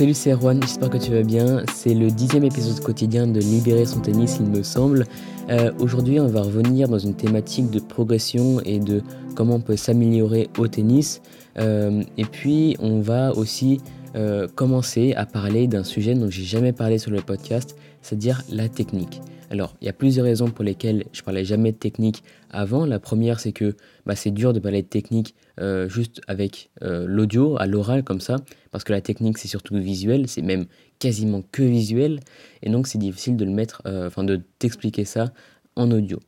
Salut, c'est Erwan, j'espère que tu vas bien. C'est le dixième épisode quotidien de Libérer son tennis, il me semble. Euh, aujourd'hui, on va revenir dans une thématique de progression et de comment on peut s'améliorer au tennis. Euh, et puis, on va aussi euh, commencer à parler d'un sujet dont j'ai jamais parlé sur le podcast, c'est-à-dire la technique. Alors, il y a plusieurs raisons pour lesquelles je parlais jamais de technique avant. La première, c'est que bah, c'est dur de parler de technique euh, juste avec euh, l'audio, à l'oral comme ça, parce que la technique, c'est surtout visuel, c'est même quasiment que visuel, et donc c'est difficile de le mettre, euh, enfin de t'expliquer ça en audio.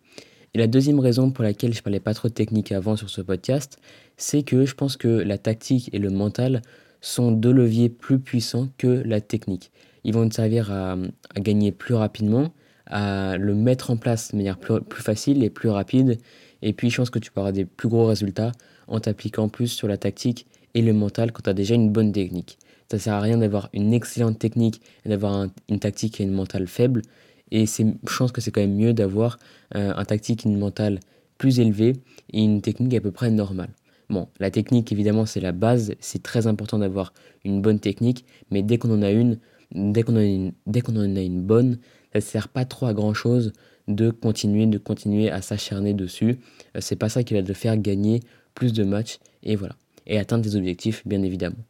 Et la deuxième raison pour laquelle je parlais pas trop de technique avant sur ce podcast, c'est que je pense que la tactique et le mental sont deux leviers plus puissants que la technique. Ils vont te servir à gagner plus rapidement, à le mettre en place de manière plus, facile et plus rapide. Et puis, je pense que tu pourras des plus gros résultats en t'appliquant plus sur la tactique et le mental quand tu as déjà une bonne technique. Ça sert à rien d'avoir une excellente technique et d'avoir une tactique et une mentale faible. Et je pense que c'est quand même mieux d'avoir euh, un tactique et une mentale plus élevée et une technique à peu près normale. Bon, la technique, évidemment, c'est la base. C'est très important d'avoir une bonne technique. Mais dès qu'on en a une, dès qu'on en a une bonne, ça ne sert pas trop à grand chose de continuer, de continuer à s'acharner dessus. Euh, c'est pas ça qui va te faire gagner plus de matchs et voilà. Et atteindre tes objectifs, bien évidemment.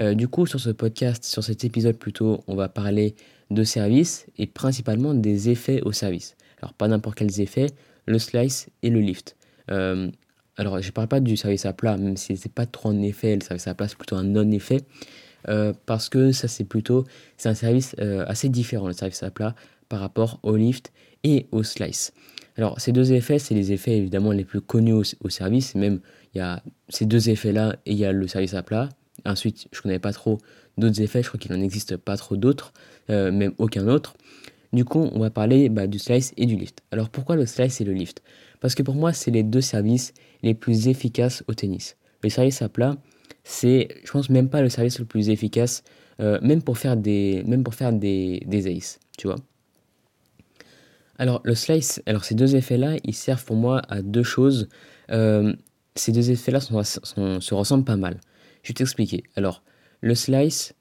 Euh, du coup, sur ce podcast, sur cet épisode plutôt, on va parler de service et principalement des effets au service. Alors, pas n'importe quels effets, le slice et le lift. Euh, alors, je ne parle pas du service à plat, même si c'est pas trop un effet, le service à plat, c'est plutôt un non-effet. parce que ça, c'est plutôt, c'est un service assez différent, le service à plat par rapport au lift et au slice. Alors ces deux effets, c'est les effets évidemment les plus connus au, service, même il y a ces deux effets-là et il y a le service à plat. Ensuite, je ne connais pas trop d'autres effets, je crois qu'il n'en existe pas trop d'autres, euh, même aucun autre. Du coup, on va parler bah, du slice et du lift. Alors pourquoi le slice et le lift? Parce que pour moi, c'est les deux services les plus efficaces au tennis. Le service à plat, c'est, je pense, même pas le service le plus efficace, euh, même pour faire des, même pour faire des, des aces, tu vois. Alors, le slice, alors ces deux effets-là, ils servent pour moi à deux choses. Euh, ces deux effets-là se ressemblent pas mal. Je vais t'expliquer. Alors, le slice,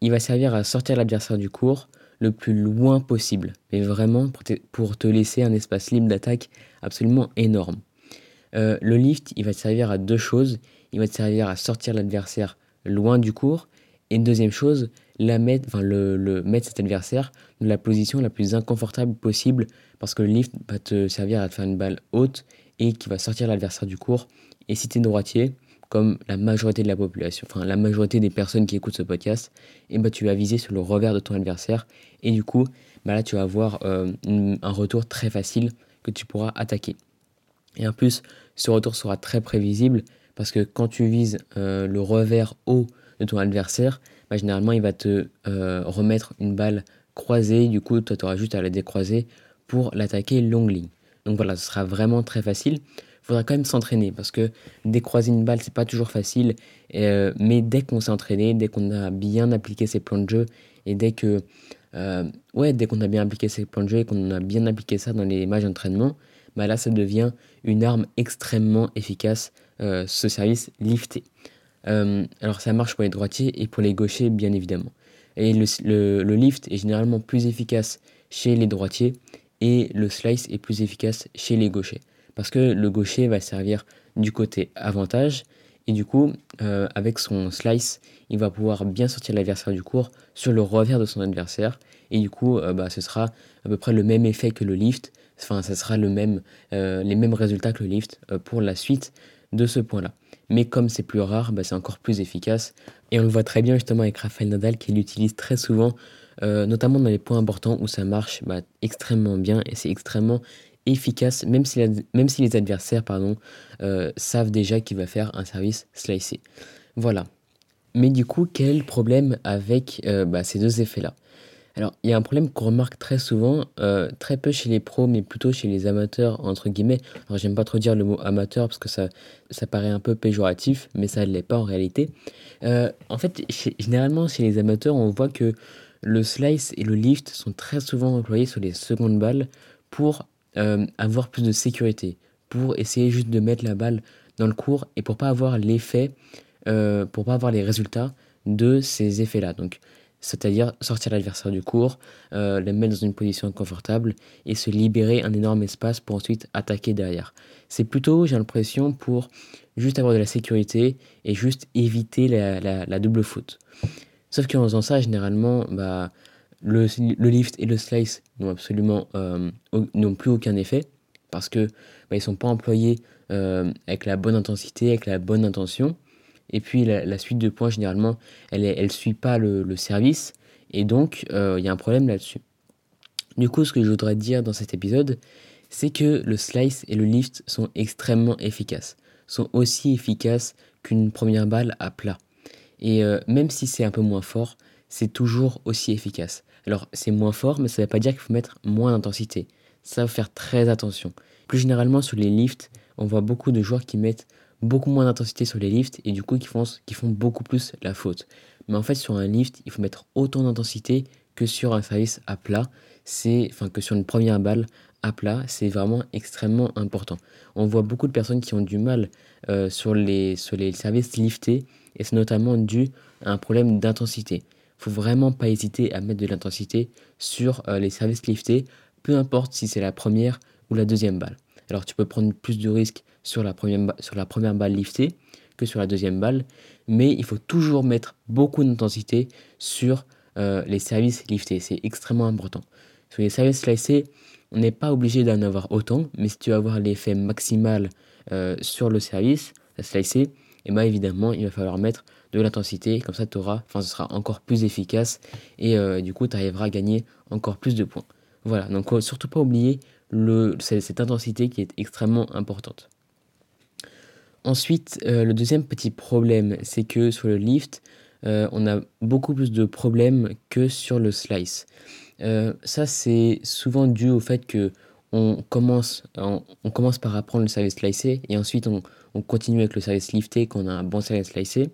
il va servir à sortir l'adversaire du cours le plus loin possible, mais vraiment pour te, laisser un espace libre d'attaque absolument énorme. Euh, le lift, il va te servir à deux choses. Il va te servir à sortir l'adversaire loin du cours. Et une deuxième chose, la mettre, enfin le, mettre cet adversaire dans la position la plus inconfortable possible parce que le lift va te servir à faire une balle haute et qui va sortir l'adversaire du cours. Et si tu es droitier, comme la majorité de la population, enfin la majorité des personnes qui écoutent ce podcast, et bah, tu vas viser sur le revers de ton adversaire et du coup bah, là tu vas avoir euh, un retour très facile que tu pourras attaquer. Et en plus, ce retour sera très prévisible parce que quand tu vises euh, le revers haut de ton adversaire, bah, généralement il va te euh, remettre une balle croisée, du coup toi tu auras juste à la décroiser pour l'attaquer longue ligne. Donc voilà, ce sera vraiment très facile. Il faudra quand même s'entraîner parce que décroiser une balle c'est pas toujours facile, euh, mais dès qu'on s'est entraîné, dès qu'on a bien appliqué ses plans de jeu et dès que euh, ouais, dès qu'on a bien appliqué ses plans de jeu et qu'on a bien appliqué ça dans les matchs d'entraînement, bah là ça devient une arme extrêmement efficace, ce service lifté. Euh, alors ça marche pour les droitiers et pour les gauchers bien évidemment. Et le, lift est généralement plus efficace chez les droitiers et le slice est plus efficace chez les gauchers. Parce que le gaucher va servir du côté avantage et du coup euh, avec son slice il va pouvoir bien sortir l'adversaire du cours sur le revers de son adversaire et du coup euh, bah, ce sera à peu près le même effet que le lift, enfin ça sera les mêmes résultats que le lift pour la suite de ce point-là. Mais comme c'est plus rare, bah, c'est encore plus efficace. Et on le voit très bien justement avec Rafael Nadal qui l'utilise très souvent, euh, notamment dans les points importants où ça marche bah, extrêmement bien et c'est extrêmement efficace, même si, les adversaires euh, savent déjà qu'il va faire un service slicé. Voilà. Mais du coup, quel problème avec euh, bah, ces deux effets-là? Alors, il y a un problème qu'on remarque très souvent, euh, très peu chez les pros, mais plutôt chez les amateurs, entre guillemets. Alors, j'aime pas trop dire le mot amateur parce que ça, ça paraît un peu péjoratif, mais ça ne l'est pas en réalité. Euh, en fait, généralement, chez les amateurs, on voit que le slice et le lift sont très souvent employés sur les secondes balles pour euh, avoir plus de sécurité, pour essayer juste de mettre la balle dans le cours et pour pas avoir l'effet, pour pas avoir les résultats de ces effets-là. Donc, c'est-à-dire sortir l'adversaire du cours, euh, le mettre dans une position confortable et se libérer un énorme espace pour ensuite attaquer derrière. C'est plutôt, j'ai l'impression, pour juste avoir de la sécurité et juste éviter la, double faute. Sauf qu'en faisant ça, généralement, bah, le, lift et le slice n'ont absolument euh, n'ont plus aucun effet parce que bah, ils sont pas employés euh, avec la bonne intensité, avec la bonne intention. Et puis la, suite de points, généralement, elle ne suit pas le, service. Et donc, euh, il y a un problème là-dessus. Du coup, ce que je voudrais dire dans cet épisode, c'est que le slice et le lift sont extrêmement efficaces. Sont aussi efficaces qu'une première balle à plat. Et euh, même si c'est un peu moins fort, c'est toujours aussi efficace. Alors, c'est moins fort, mais ça ne veut pas dire qu'il faut mettre moins d'intensité. Ça va faire très attention. Plus généralement, sur les lifts, on voit beaucoup de joueurs qui mettent beaucoup moins d'intensité sur les lifts et du coup qui font, beaucoup plus la faute. Mais en fait sur un lift, il faut mettre autant d'intensité que sur un service à plat, c'est enfin que sur une première balle à plat, c'est vraiment extrêmement important. On voit beaucoup de personnes qui ont du mal euh, sur, les, sur les services liftés et c'est notamment dû à un problème d'intensité. Faut vraiment pas hésiter à mettre de l'intensité sur euh, les services liftés, peu importe si c'est la première ou la deuxième balle. Alors tu peux prendre plus de risques sur la première, sur la première balle liftée que sur la deuxième balle, mais il faut toujours mettre beaucoup d'intensité sur euh, les services liftés, c'est extrêmement important. Sur les services slicés, on n'est pas obligé d'en avoir autant, mais si tu veux avoir l'effet maximal euh, sur le service slicé, et eh bien évidemment il va falloir mettre de l'intensité, comme ça auras, enfin ce sera encore plus efficace et euh, du coup tu arriveras à gagner encore plus de points. Voilà, donc surtout pas oublier cette intensité qui est extrêmement importante. Ensuite, euh, le deuxième petit problème, c'est que sur le lift, euh, on a beaucoup plus de problèmes que sur le slice. Euh, ça, c'est souvent dû au fait que on commence, on, commence par apprendre le service slicé et ensuite on, on, continue avec le service lifté quand on a un bon service slicé.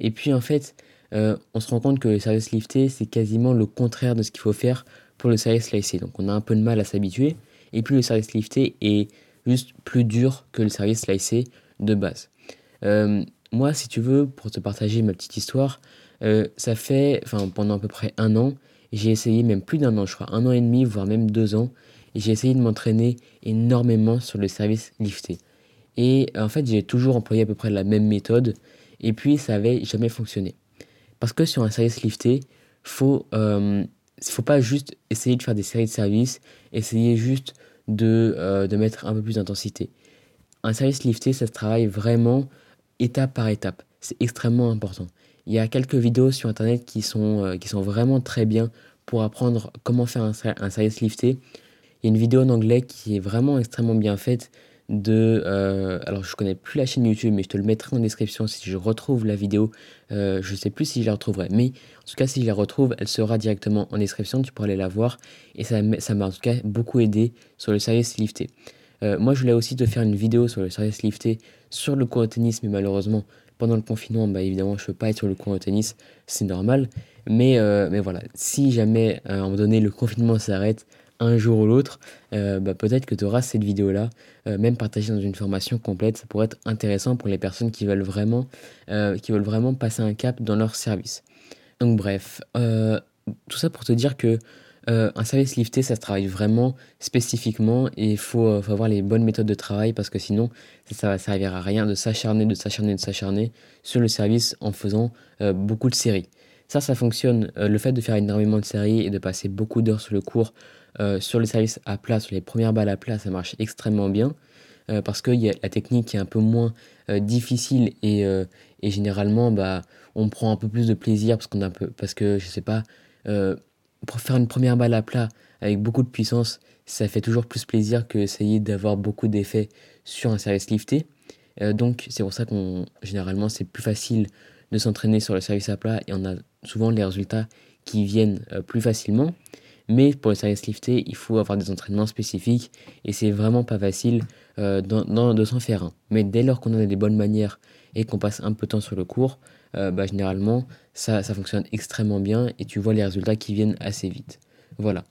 Et puis en fait, on se rend compte que le service lifté, c'est quasiment le contraire de ce qu'il faut faire pour le service slicé. Donc on a un peu de mal à s'habituer. Et puis le service lifté est juste plus dur que le service slicé de base. Euh, moi, si tu veux, pour te partager ma petite histoire, euh, ça fait, pendant à peu près un an, j'ai essayé, même plus d'un an, je crois, un an et demi, voire même deux ans, j'ai essayé de m'entraîner énormément sur le service lifté. Et en fait, j'ai toujours employé à peu près la même méthode, et puis ça avait jamais fonctionné. Parce que sur un service lifté, faut, euh, faut pas juste essayer de faire des séries de services, essayer juste de, euh, de mettre un peu plus d'intensité. Un service lifté, ça se travaille vraiment étape par étape. C'est extrêmement important. Il y a quelques vidéos sur internet qui sont, euh, qui sont vraiment très bien pour apprendre comment faire un, un, service lifté. Il y a une vidéo en anglais qui est vraiment extrêmement bien faite de... Euh, alors je connais plus la chaîne YouTube, mais je te le mettrai en description si je retrouve la vidéo. Euh, je sais plus si je la retrouverai, mais en tout cas si je la retrouve, elle sera directement en description, tu pourras aller la voir. Et ça m'a en tout cas beaucoup aidé sur le service lifté. Euh, moi je voulais aussi te faire une vidéo sur le service lifté, sur le cours de tennis, mais malheureusement pendant le confinement, bah évidemment je peux pas être sur le cours de tennis, c'est normal. Mais, euh, mais voilà, si jamais à un moment donné le confinement s'arrête, un jour ou l'autre, euh, bah, peut-être que tu auras cette vidéo-là, euh, même partagée dans une formation complète. Ça pourrait être intéressant pour les personnes qui veulent vraiment, euh, qui veulent vraiment passer un cap dans leur service. Donc bref, tout ça pour te dire que un service lifté, ça se travaille vraiment spécifiquement et il faut, avoir les bonnes méthodes de travail parce que sinon, ça, ne va servir à rien de s'acharner, de s'acharner, de s'acharner sur le service en faisant beaucoup de séries. Ça, ça fonctionne. le fait de faire énormément de séries et de passer beaucoup d'heures sur le cours euh, sur les services à plat, sur les premières balles à plat, ça marche extrêmement bien. Euh, parce que y a, la technique est un peu moins euh, difficile et, et, généralement bah, on prend un peu plus de plaisir parce, qu'on a peu, parce que je sais pas, pour faire une première balle à plat avec beaucoup de puissance, ça fait toujours plus plaisir que essayer d'avoir beaucoup d'effets sur un service lifté. donc c'est pour ça qu'on généralement c'est plus facile de s'entraîner sur le service à plat et on a souvent les résultats qui viennent plus facilement. Mais pour le service lifté, il faut avoir des entraînements spécifiques et c'est vraiment pas facile euh, de s'en faire un. Mais dès lors qu'on a des bonnes manières et qu'on passe un peu de temps sur le cours, euh, bah, généralement ça, ça fonctionne extrêmement bien et tu vois les résultats qui viennent assez vite. Voilà.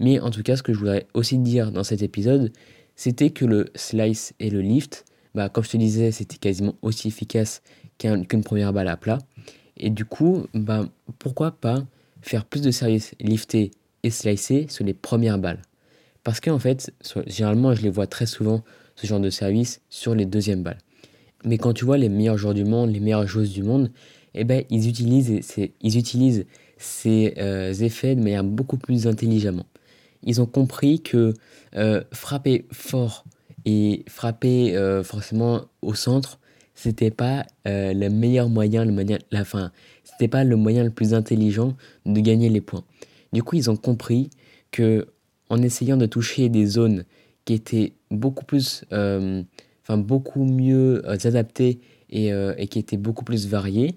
Mais en tout cas, ce que je voudrais aussi dire dans cet épisode, c'était que le slice et le lift, bah, comme je te disais, c'était quasiment aussi efficace qu'une première balle à plat. Et du coup, bah, pourquoi pas faire plus de services liftés et slicés sur les premières balles Parce qu'en fait, généralement, je les vois très souvent, ce genre de service, sur les deuxièmes balles. Mais quand tu vois les meilleurs joueurs du monde, les meilleures joueuses du monde, eh ben, ils utilisent, ils utilisent ces euh, effets de manière beaucoup plus intelligemment. Ils ont compris que euh, frapper fort et frapper euh, forcément au centre, c'était pas le meilleur moyen, le moyen, la fin, c'était pas le moyen le plus intelligent de gagner les points. Du coup, ils ont compris que en essayant de toucher des zones qui étaient beaucoup plus, beaucoup mieux adaptées et, et, qui étaient beaucoup plus variées,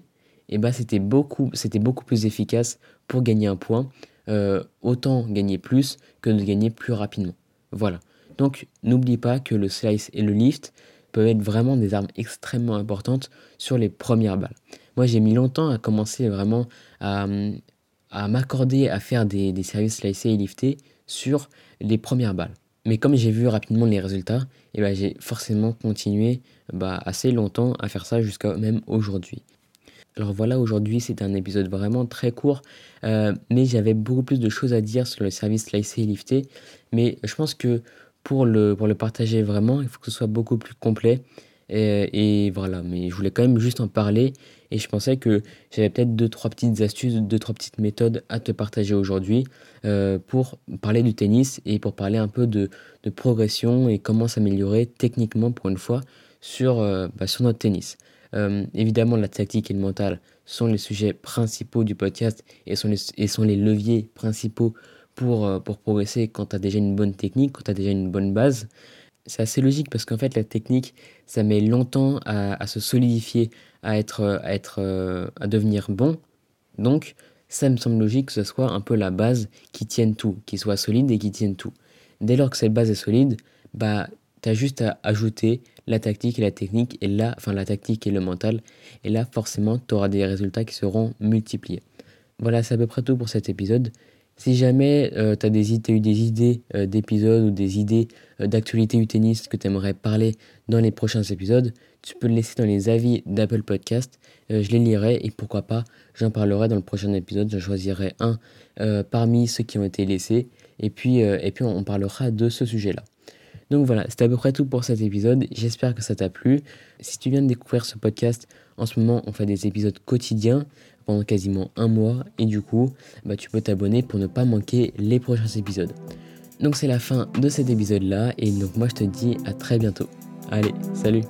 et eh ben c'était beaucoup, c'était beaucoup plus efficace pour gagner un point. Euh, autant gagner plus que de gagner plus rapidement. Voilà. Donc n'oublie pas que le slice et le lift peuvent être vraiment des armes extrêmement importantes sur les premières balles. Moi j'ai mis longtemps à commencer vraiment à, à m'accorder à faire des, services slicés et liftés sur les premières balles. Mais comme j'ai vu rapidement les résultats, et eh ben j'ai forcément continué bah, assez longtemps à faire ça jusqu'à même aujourd'hui. Alors voilà, aujourd'hui c'est un épisode vraiment très court, euh, mais j'avais beaucoup plus de choses à dire sur le service slicé et lifté. Mais je pense que pour le, pour le partager vraiment, il faut que ce soit beaucoup plus complet. Et, voilà, mais je voulais quand même juste en parler. Et je pensais que j'avais peut-être deux, trois petites astuces, deux, trois petites méthodes à te partager aujourd'hui euh, pour parler du tennis et pour parler un peu de, de progression et comment s'améliorer techniquement pour une fois sur, euh, bah, sur notre tennis. Euh, évidemment, la tactique et le mental sont les sujets principaux du podcast et sont les, et sont les leviers principaux pour, pour progresser quand tu as déjà une bonne technique, quand tu as déjà une bonne base. C'est assez logique parce qu'en fait, la technique, ça met longtemps à, se solidifier, à, être, à, être, euh, à devenir bon. Donc, ça me semble logique que ce soit un peu la base qui tienne tout, qui soit solide et qui tienne tout. Dès lors que cette base est solide, bah, tu as juste à ajouter la tactique et la technique, et là, enfin la tactique et le mental, et là forcément tu auras des résultats qui seront multipliés. Voilà, c'est à peu près tout pour cet épisode. Si jamais euh, tu as, eu des idées euh, d'épisodes ou des idées euh, d'actualité du que tu aimerais parler dans les prochains épisodes, tu peux le laisser dans les avis d'Apple Podcast. je les lirai et pourquoi pas, j'en parlerai dans le prochain épisode. Je choisirai un parmi ceux qui ont été laissés et puis, et puis on parlera de ce sujet-là. Donc voilà, c'était à peu près tout pour cet épisode. J'espère que ça t'a plu. Si tu viens de découvrir ce podcast, en ce moment, on fait des épisodes quotidiens pendant quasiment un mois. Et du coup, bah, tu peux t'abonner pour ne pas manquer les prochains épisodes. Donc c'est la fin de cet épisode-là. Et donc moi, je te dis à très bientôt. Allez, salut